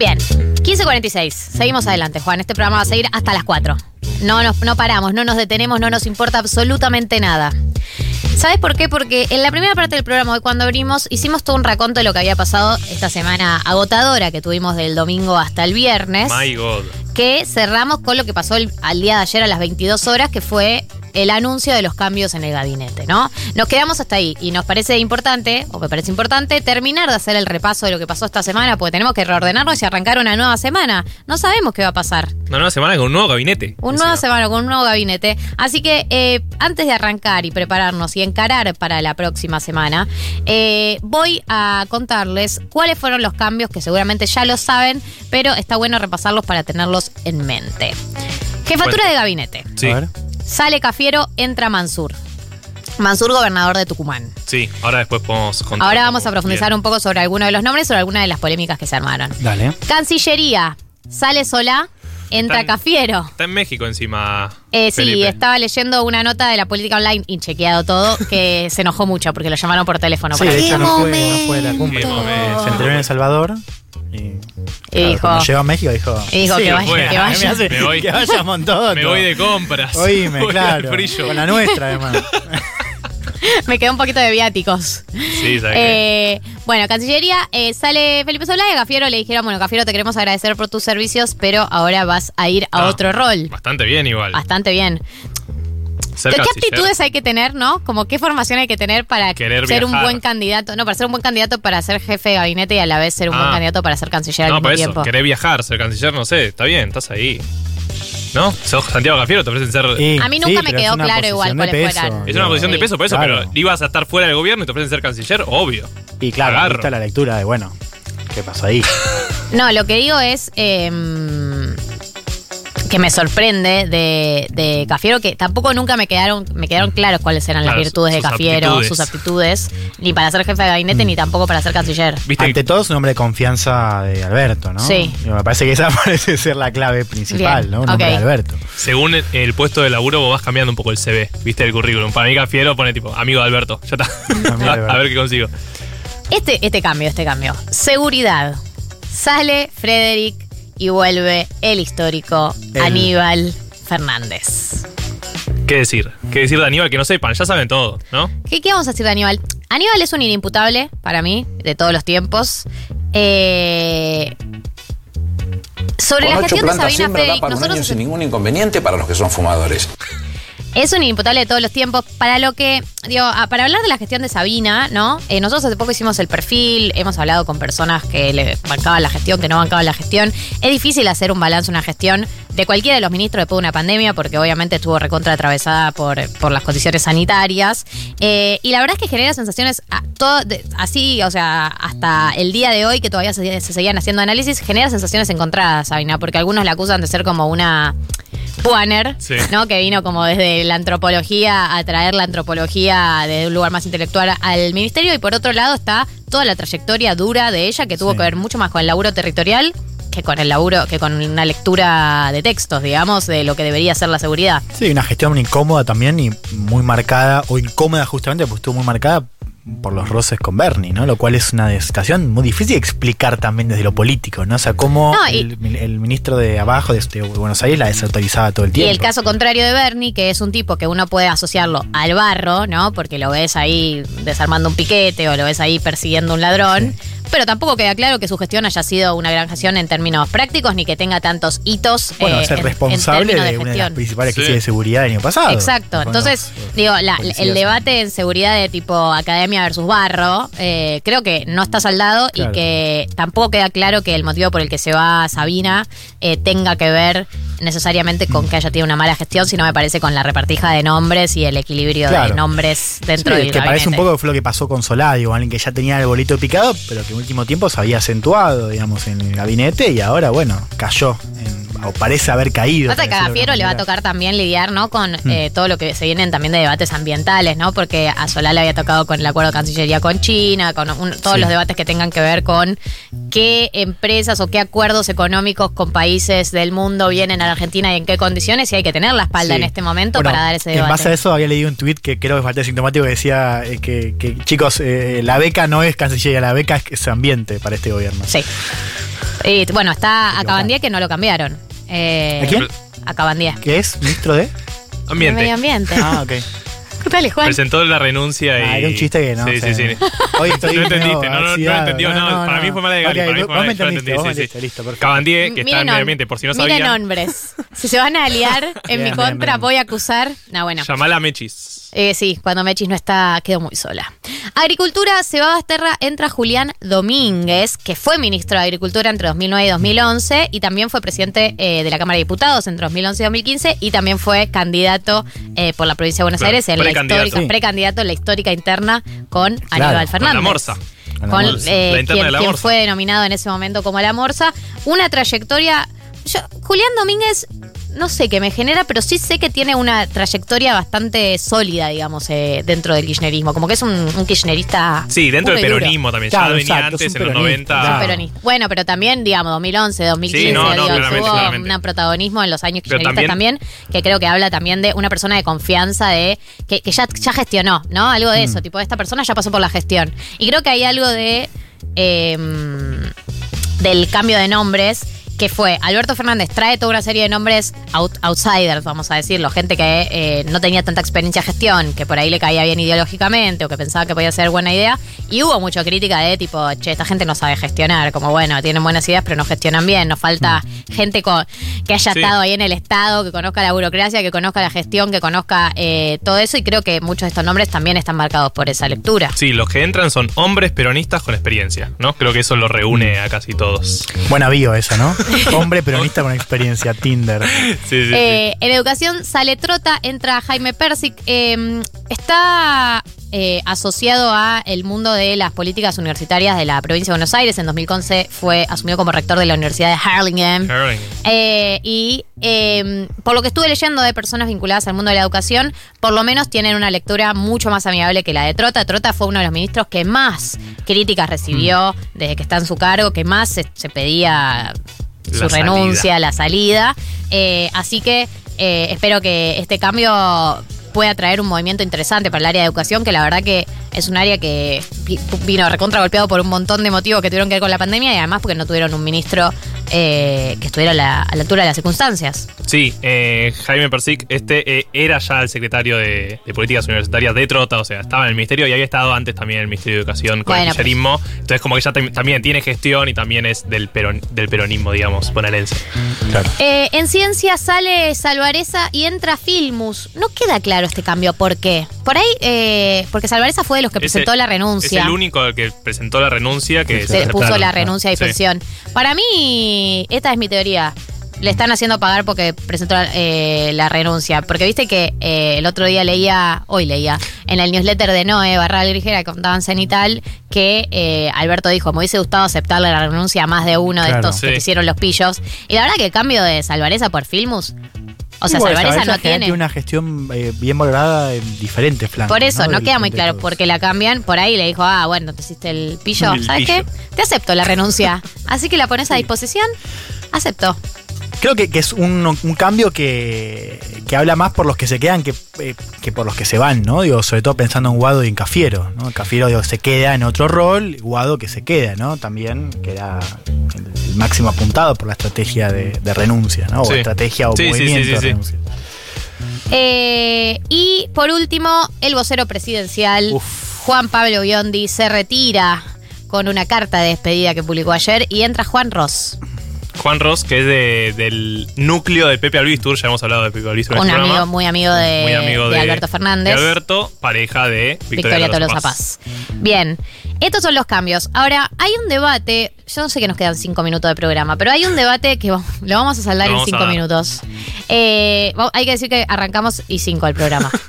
Bien, 15.46. Seguimos adelante, Juan. Este programa va a seguir hasta las 4. No, nos, no paramos, no nos detenemos, no nos importa absolutamente nada. ¿Sabes por qué? Porque en la primera parte del programa, hoy cuando abrimos, hicimos todo un raconto de lo que había pasado esta semana agotadora que tuvimos del domingo hasta el viernes. My God. Que cerramos con lo que pasó el- al día de ayer a las 22 horas, que fue el anuncio de los cambios en el gabinete, ¿no? Nos quedamos hasta ahí y nos parece importante, o me parece importante, terminar de hacer el repaso de lo que pasó esta semana, porque tenemos que reordenarnos y arrancar una nueva semana. No sabemos qué va a pasar. Una nueva semana con un nuevo gabinete. Un Encima. nueva semana con un nuevo gabinete. Así que eh, antes de arrancar y prepararnos y encarar para la próxima semana, eh, voy a contarles cuáles fueron los cambios que seguramente ya lo saben, pero está bueno repasarlos para tenerlos en mente. Jefatura Bueno. de gabinete. Sí, A ver. Sale Cafiero, entra Mansur. Mansur, gobernador de Tucumán. sí. Ahora después podemos contar. Ahora vamos a profundizar Bien. un poco sobre algunos de los nombres, sobre algunas de las polémicas que se armaron. Dale. Cancillería. Sale Solá, entra Cafiero. Está en México encima. Eh, sí, estaba leyendo una nota de la política online y chequeado todo que se enojó mucho porque lo llamaron por teléfono. Sí, de hecho no fue, no fue la cumbre. Se entrenó en El Salvador. Y, Y dijo- cuando llegó a México dijo. Y dijo que vaya- que me vaya. hace- Me voy. que vaya a Montoto. Me voy de compras. Oíme, Voy claro. Con la nuestra, además. Me quedó un poquito de viáticos. Sí. Eh, bueno, Cancillería, eh, sale Felipe Solá y a Cafiero le dijeron, bueno, Cafiero, te queremos agradecer por tus servicios, pero ahora vas a ir a Ah, otro rol. Bastante bien igual. Bastante bien. ¿Qué aptitudes hay que tener, no? Como qué formación hay que tener para Querer ser un buen candidato. No, para ser un buen candidato para ser jefe de gabinete y a la vez ser un buen Ah. candidato para ser canciller al No, mismo por eso. tiempo. Querés viajar, ser canciller, no sé. Está bien, estás ahí. ¿No? Sos Santiago Cafiero, te ofrecen ser. A mí nunca me quedó claro igual de cuáles peso, fueran. Es una posición de peso, por eso, Claro. pero ibas a estar fuera del gobierno y te ofrecen ser canciller, obvio. Y claro, está la lectura de, bueno, ¿qué pasó ahí? No, lo que digo es eh, que me sorprende de, de Cafiero, que tampoco nunca me quedaron, me quedaron claros cuáles eran Claro, las virtudes de Cafiero, aptitudes. sus aptitudes, ni para ser jefe de gabinete, ni tampoco para ser canciller. ¿Viste? Ante todo es un hombre de confianza de Alberto, ¿no? Sí. Me parece que esa parece ser la clave principal, Bien, ¿no? Un hombre ok. de Alberto. Según el, el puesto de laburo, vos vas cambiando un poco el CV, viste el currículum. Para mí, Cafiero pone tipo, amigo de Alberto. Ya está. Amigo de a, Alberto. a ver qué consigo. Este, este cambio, este cambio. Seguridad. Sale Frederick y vuelve el histórico El- Aníbal Fernández. ¿Qué decir? ¿Qué decir de Aníbal que no sepan? Ya saben todo, ¿no? ¿Qué, qué vamos a decir de Aníbal? Aníbal es un inimputable para mí, de todos los tiempos. Eh, sobre Con la gestión de Sabina Frederick, nosotros sin ningún inconveniente para los que son fumadores. Es un inimputable de todos los tiempos. Para lo que, digo, ah, para hablar de la gestión de Sabina, ¿no? Eh, nosotros hace poco hicimos el perfil, hemos hablado con personas que le bancaban la gestión, que no bancaban la gestión. Es difícil hacer un balance, una gestión de cualquiera de los ministros después de una pandemia, porque obviamente estuvo recontra atravesada por, por las condiciones sanitarias. Eh, y la verdad es que genera sensaciones así, o sea, hasta el día de hoy que todavía se, se seguían haciendo análisis, genera sensaciones encontradas, Sabina, porque algunos la acusan de ser como una Puaner, Sí. ¿no? Que vino como desde la antropología a traer la antropología de un lugar más intelectual al ministerio. Y por otro lado está toda la trayectoria dura de ella, que tuvo Sí. que ver mucho más con el laburo territorial que con el laburo, que con una lectura de textos, digamos, de lo que debería ser la seguridad. Sí, una gestión incómoda también y muy marcada, o incómoda justamente porque estuvo muy marcada por los roces con Bernie, ¿no? Lo cual es una situación muy difícil de explicar también desde lo político, ¿no? O sea, cómo No, y- el, el ministro de abajo de, de Buenos Aires la desautorizaba todo el Y tiempo. el caso contrario de Bernie, que es un tipo que uno puede asociarlo al barro, ¿no? Porque lo ves ahí desarmando un piquete o lo ves ahí persiguiendo un ladrón. Pero tampoco queda claro que su gestión haya sido una gran gestión en términos prácticos ni que tenga tantos hitos. bueno, eh, ser en- en responsable términos de, una de las gestión. principales Sí. crisis de seguridad del año pasado. Exacto. Entonces, los, digo, la- el debate en seguridad de tipo academia versus barro, eh, creo que no está saldado Claro. y que tampoco queda claro que el motivo por el que se va Sabina eh, tenga que ver necesariamente con que haya tenido una mala gestión, sino me parece con la repartija de nombres y el equilibrio de nombres dentro Sí, del que parece un poco fue lo que pasó con Solá, digo, alguien que ya tenía el bolito picado, pero que en último tiempo se había acentuado, digamos, en el gabinete y ahora, bueno, cayó en- o parece haber caído. Pasa que a alguna le va a tocar también lidiar, ¿no? Con Hmm. eh, todo lo que se vienen también de debates ambientales, ¿no? Porque a Solá le había tocado con el acuerdo de Cancillería con China, con un- todos Sí. los debates que tengan que ver con qué empresas o qué acuerdos económicos con países del mundo vienen a la Argentina y en qué condiciones, y hay que tener la espalda Sí. en este momento Bueno, para dar ese En debate. base a eso había leído un tuit que creo que es bastante sintomático que decía eh, que, que, chicos, eh, la beca no es Cancillería, la beca es, es ambiente para este gobierno. Sí. Y, bueno, está a Cabandía que no lo cambiaron. Eh, ¿A quién? A Cabandía. ¿Qué es? ¿Ministro de? Ambiente. Medio ambiente. Ah, ok. Dale, Juan. Presentó la renuncia y. Ah, era un chiste que no. Sí, sí, sí. Hoy estoy no entendiste, no, no, no entendió, no, para mí fue mala de Gali, Ok, para mí fue mala entendiste, entendí, sí, sí. listo, perfecto. Cabandier, que está Miren en medio ambiente, por si no miren sabían. nombres. Si se van a aliar en mi contra, bien. voy a acusar. No, bueno. Llamala a Mechis. Eh, sí, cuando Mechis no está, quedo muy sola. Agricultura, Ceba Basterra, entra Julián Domínguez, que fue ministro de Agricultura entre 2009 y 2011 y también fue presidente eh, de la Cámara de Diputados entre 2011 y 2015 y también fue candidato eh, por la provincia de Buenos Claro, Aires en la precandidato. histórica, Sí. precandidato en la histórica interna con Claro, Aníbal con Fernández. la Morsa. Con la Con, Morsa. eh, La interna quien, de la quien Morsa. fue denominado en ese momento como la Morsa. Una trayectoria. yo- Julián Domínguez, no sé qué me genera, pero sí sé que tiene una trayectoria bastante sólida, digamos, eh, dentro del kirchnerismo. Como que es un, un kirchnerista. Sí, dentro del duro. peronismo también. Claro, ya venía exacto, antes, en los peronista, 90. Es un Claro. peronista. Bueno, pero también, digamos, 2011, 2015, Sí, no, no, digo, claramente, tuvo claramente. un protagonismo en los años kirchneristas también, que creo que habla también de una persona de confianza, de que, que ya, ya gestionó, ¿no? Algo de Mm. eso, tipo, esta persona ya pasó por la gestión. Y creo que hay algo de em, del cambio de nombres que fue Alberto Fernández trae toda una serie de nombres out- outsiders, vamos a decirlo, gente que eh, no tenía tanta experiencia de gestión, que por ahí le caía bien ideológicamente o que pensaba que podía ser buena idea, y hubo mucha crítica de tipo, che, esta gente no sabe gestionar, como bueno, tienen buenas ideas pero no gestionan bien, nos falta gente con, que haya Sí. estado ahí en el Estado, que conozca la burocracia, que conozca la gestión, que conozca eh, todo eso, y creo que muchos de estos nombres también están marcados por esa lectura. Sí, los que entran son hombres peronistas con experiencia, ¿no? Creo que eso lo reúne a casi todos. Buena bio esa, ¿no? Hombre peronista con experiencia, Tinder. Sí, sí, sí. Eh, en educación sale Trota, entra Jaime Persic. eh, está eh, asociado a el mundo de las políticas universitarias de la provincia de Buenos Aires. En 2011 fue asumido como rector de la Universidad de Harlingen. Eh, y eh, por lo que estuve leyendo de personas vinculadas al mundo de la educación, por lo menos tienen una lectura mucho más amigable que la de Trota. Trota fue uno de los ministros que más críticas recibió desde que está en su cargo, que más se, se pedía su La renuncia, la salida. Eh, así que espero que este cambio pueda traer un movimiento interesante para el área de educación, que la verdad que es un área que vi- vino recontra golpeado por un montón de motivos que tuvieron que ver con la pandemia y además porque no tuvieron un ministro eh, que estuviera a la, a la altura de las circunstancias. Sí, eh, Jaime Persic, este eh, era ya el secretario de, de Políticas Universitarias de Trota, o sea, estaba en el ministerio y había estado antes también en el Ministerio de Educación con Bueno, el kirchnerismo. Entonces, como que ya tam- también tiene gestión y también es del, peron- del peronismo, digamos, bonaerense. Claro. Eh, en ciencia sale Salvareza y entra Filmus. No queda claro este cambio, ¿por qué? Por ahí, eh, porque Salvareza fue de los que Es presentó la renuncia. Es el único que presentó la renuncia que se puso la renuncia a Sí. disposición. Para mí, esta es mi teoría. Le están haciendo pagar porque presentó la, eh, la renuncia. Porque viste que eh, el otro día leía, hoy leía, en el newsletter de Noé Barral Grigera que contaban Cenital, que eh, Alberto dijo, me hubiese gustado aceptarle la renuncia a más de uno de estos que Sí. hicieron los pillos. Y la verdad que el cambio de Salvareza por Filmus, o sea, Salvareza no en general tiene... una gestión eh, bien valorada en diferentes flancos. Por eso, no, Del- queda muy claro, todos. porque la cambian, por ahí le dijo, ah, bueno, te hiciste el pillo, El ¿sabes pillo. qué? Te acepto la renuncia. Así que la pones a disposición, acepto. Creo que, que es un, un cambio que, que habla más por los que se quedan que, eh, que por los que se van, ¿no? Digo, sobre todo pensando en Guado y en Cafiero, ¿no? Cafiero digo, se queda en otro rol, Guado que se queda, ¿no? También queda el, el máximo apuntado por la estrategia de, de renuncia, ¿no? O Sí. estrategia o Sí, sí, movimiento sí, sí, de renuncia. Eh, y por último, el vocero presidencial, Uf. Juan Pablo Biondi, se retira con una carta de despedida que publicó ayer y entra Juan Ross, Juan Ross, que es de- del núcleo de Pepe Albistur, ya hemos hablado de Pepe Albistur un este amigo, programa. muy amigo de, Muy amigo de Alberto Fernández. de Alberto, pareja de Victoria, Victoria Tolosa Paz. Bien, estos son los cambios. Ahora, hay un debate, yo no sé que nos quedan cinco minutos de programa, pero hay un debate que lo vamos a saldar en cinco minutos. Eh, hay que decir que arrancamos y cinco el programa.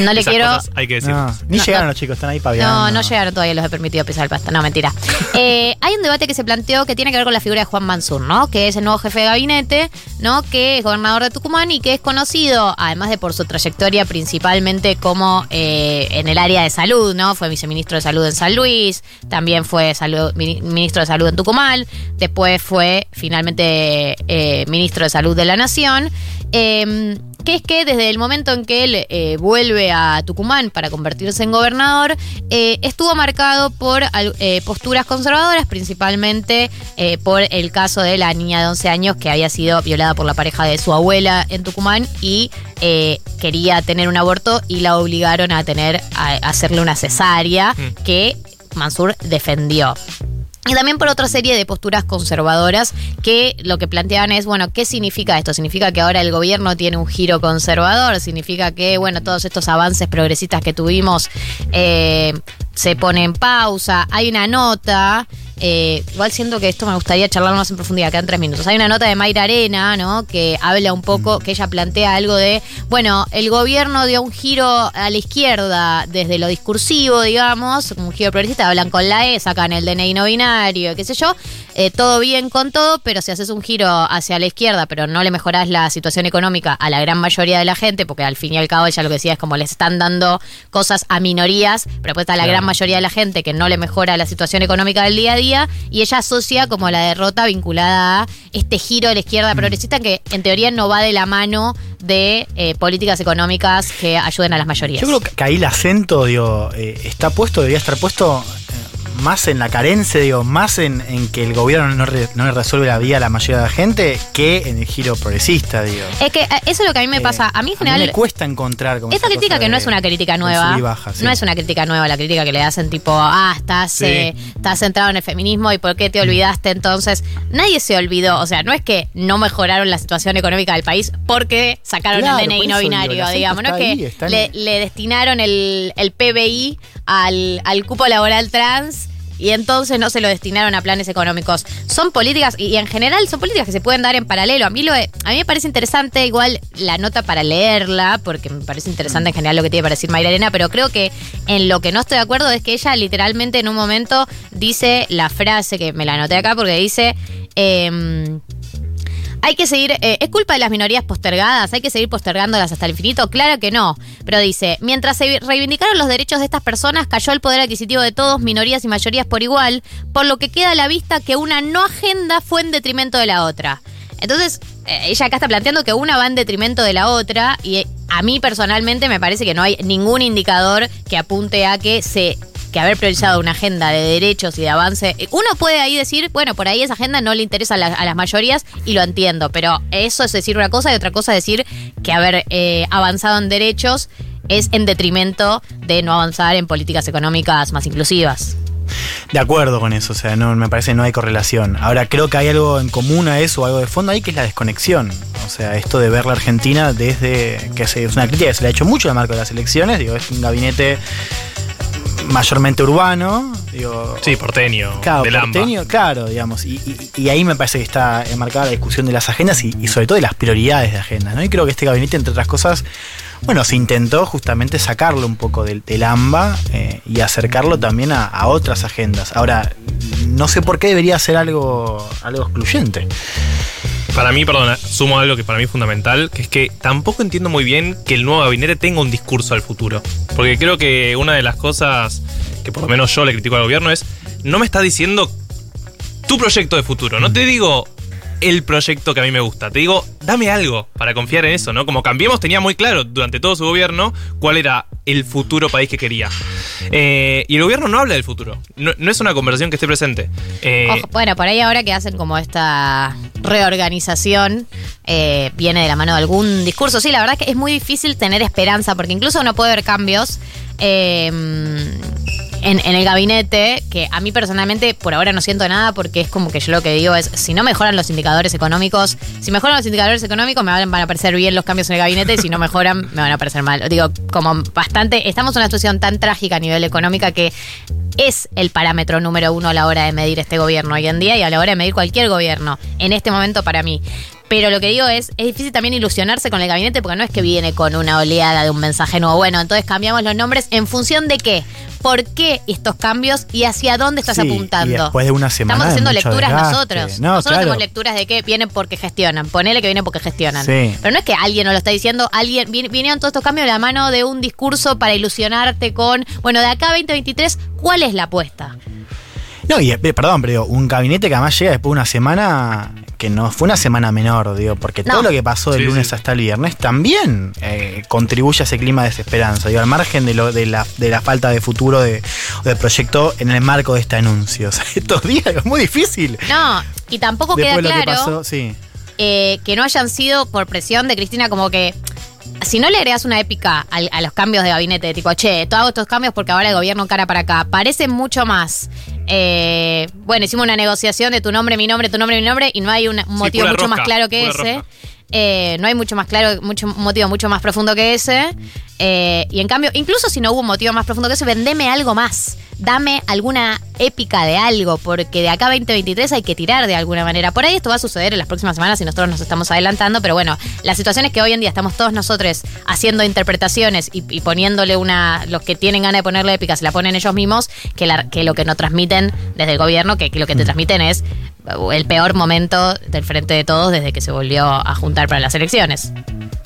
No le Esas quiero. cosas hay que decir. No, ni No, llegaron no. los chicos, están ahí paviando. No, no llegaron todavía, los he permitido pisar el pasto. No, mentira. Eh, hay un debate que se planteó que tiene que ver con la figura de Juan Mansur, ¿no? Que es el nuevo jefe de gabinete, ¿no? Que es gobernador de Tucumán y que es conocido, además de por su trayectoria principalmente como eh, en el área de salud, ¿no? Fue viceministro de salud en San Luis, también fue salud- ministro de salud en Tucumán, después fue finalmente eh, ministro de salud de la Nación. Eh, que es que desde el momento en que él eh, vuelve a Tucumán para convertirse en gobernador, eh, estuvo marcado por eh, posturas conservadoras, principalmente por el caso de la niña de 11 años que había sido violada por la pareja de su abuela en Tucumán y quería tener un aborto y la obligaron a tener a, a hacerle una cesárea Mm. que Mansur defendió. Y también por otra serie de posturas conservadoras que lo que planteaban es, bueno, ¿qué significa esto? ¿Significa que ahora el gobierno tiene un giro conservador? ¿Significa que, bueno, todos estos avances progresistas que tuvimos eh, se ponen en pausa? Hay una nota, eh, igual siento que esto me gustaría charlar más en profundidad, quedan tres minutos. Hay una nota de Mayra Arena, ¿no? Que habla un poco, que ella plantea algo de, bueno, el gobierno dio un giro a la izquierda desde lo discursivo, digamos, un giro progresista, hablan con la E, sacan el DNI no binario, qué sé yo, eh, todo bien con todo, pero si haces un giro hacia la izquierda, pero no le mejorás la situación económica a la gran mayoría de la gente, porque al fin y al cabo ella lo que decía es como les están dando cosas a minorías, pero después está la gran mayoría de la gente que no le mejora la situación económica del día a día, y ella asocia como la derrota vinculada a este giro de la izquierda progresista que en teoría no va de la mano de eh, políticas económicas que ayuden a las mayorías. Yo creo que ahí el acento, digo, eh, está puesto, debería estar puesto más en la carencia, digo, más en, en que el gobierno no, re- no le resuelve la vida a la mayoría de la gente que en el giro progresista, digo. Es que eh, eso es lo que a mí me Eh, pasa. A mí en general. me cuesta encontrar como Esta crítica que no es una crítica nueva, baja, sí. no es una crítica nueva, la crítica que le hacen tipo, ah, estás, Sí. eh, estás centrado en el feminismo y por qué te olvidaste entonces. Nadie se olvidó, o sea, no es que no mejoraron la situación económica del país porque sacaron Claro, el DNI no digo, binario, acento digamos, no es que ahí, le, le destinaron el, el PBI al, al cupo laboral trans. Y entonces no se lo destinaron a planes económicos. Son políticas, y, en general son políticas que se pueden dar en paralelo. A mí, lo, a mí me parece interesante igual la nota para leerla, porque me parece interesante en general lo que tiene para decir Mayra Arena, pero creo que en lo que no estoy de acuerdo es que ella literalmente en un momento dice la frase, que me la anoté acá, porque dice... em, hay que seguir, eh, ¿es culpa de las minorías postergadas? ¿Hay que seguir postergándolas hasta el infinito? Claro que no. Pero dice, mientras se reivindicaron los derechos de estas personas, cayó el poder adquisitivo de todos, minorías y mayorías por igual, por lo que queda a la vista que una no agenda fue en detrimento de la otra. Entonces, eh, ella acá está planteando que una va en detrimento de la otra y eh, a mí personalmente me parece que no hay ningún indicador que apunte a que se que haber priorizado una agenda de derechos y de avance, uno puede ahí decir, bueno, por ahí esa agenda no le interesa a, la- a las mayorías y lo entiendo, pero eso es decir una cosa y otra cosa es decir que haber eh, avanzado en derechos es en detrimento de no avanzar en políticas económicas más inclusivas. De acuerdo con eso, o sea, no me parece que no hay correlación. Ahora creo que hay algo en común a eso, algo de fondo ahí, que es la desconexión. O sea, esto de ver la Argentina desde que es una crítica que se le ha hecho mucho el marco de las elecciones, digo, es un gabinete mayormente urbano, digo, Sí, porteño, Claro, del AMBA. porteño, claro, digamos. Y, y- y ahí me parece que está enmarcada la discusión de las agendas y, y sobre todo de las prioridades de agendas, ¿no? Y creo que este gabinete, entre otras cosas, bueno, se intentó justamente sacarlo un poco del, del AMBA eh, y acercarlo también a, a otras agendas. Ahora, no sé por qué debería ser algo, algo excluyente. Para mí, perdona, sumo algo que para mí es fundamental, que es que tampoco entiendo muy bien que el nuevo gabinete tenga un discurso al futuro. Porque creo que una de las cosas que por lo menos yo le critico al gobierno es, no me está diciendo tu proyecto de futuro, no te digo el proyecto que a mí me gusta, te digo, dame algo para confiar en eso, ¿no? Como Cambiemos tenía muy claro durante todo su gobierno cuál era el futuro país que quería. Eh, y el gobierno no habla del futuro, no, no es una conversación que esté presente. Eh, Ojo, bueno, por ahí ahora que hacen como esta reorganización, eh, viene de la mano de algún discurso. Sí, la verdad es que es muy difícil tener esperanza, porque incluso uno puede ver cambios eh, en, el gabinete, que a mí personalmente por ahora no siento nada, porque es como que yo lo que digo es, si no mejoran los indicadores económicos, si mejoran los indicadores económicos, me van, van a parecer bien los cambios en el gabinete, y si no mejoran, me van a parecer mal. Digo, como bastante, estamos en una situación tan trágica a nivel económica que es el parámetro número uno a la hora de medir este gobierno hoy en día y a la hora de medir cualquier gobierno en este momento para mí. Pero lo que digo es, es difícil también ilusionarse con el gabinete porque no es que viene con una oleada de un mensaje nuevo. Bueno, entonces cambiamos los nombres en función de qué. ¿Por qué estos cambios y hacia dónde estás Sí, apuntando? y después de una semana Estamos haciendo lecturas desgaste. nosotros. No, nosotros claro. hacemos lecturas de que vienen porque gestionan. Ponele que vienen porque gestionan. Sí. Pero no es que alguien nos lo está diciendo, alguien vin- vinieron todos estos cambios de la mano de un discurso para ilusionarte con, bueno, de acá a 2023, ¿cuál es la apuesta? No, y eh, perdón, pero digo, un gabinete que además llega después de una semana que no fue una semana menor, digo, porque No. todo lo que pasó del Sí, lunes sí. hasta el viernes también eh, contribuye a ese clima de desesperanza, digo, al margen de, lo, de, la, de la falta de futuro de, o de proyecto en el marco de este anuncio. O sea, estos días es muy difícil. No, y tampoco Después de queda que claro pasó, sí. eh, que no hayan sido por presión de Cristina como que... Si no le agregas una épica al- a, los cambios de gabinete, tipo, che, todo hago estos cambios porque ahora el gobierno cara para acá, parece mucho más. Eh, bueno, hicimos una negociación de tu nombre, mi nombre, tu nombre, mi nombre, y no hay un motivo mucho más claro que ese. Eh, no hay mucho más claro, mucho motivo mucho más profundo que ese. Eh, y en cambio, incluso si no hubo un motivo más profundo que ese, vendeme algo más. Dame alguna épica de algo, porque de acá a 2023 hay que tirar de alguna manera. Por ahí esto va a suceder en las próximas semanas y nosotros nos estamos adelantando, pero bueno, la situación es que hoy en día estamos todos nosotros haciendo interpretaciones y, y poniéndole una. Los que tienen ganas de ponerle épica se la ponen ellos mismos, que, la- que lo que nos transmiten desde el gobierno, que, que lo que te transmiten es el peor momento del frente de todos desde que se volvió a juntar para las elecciones.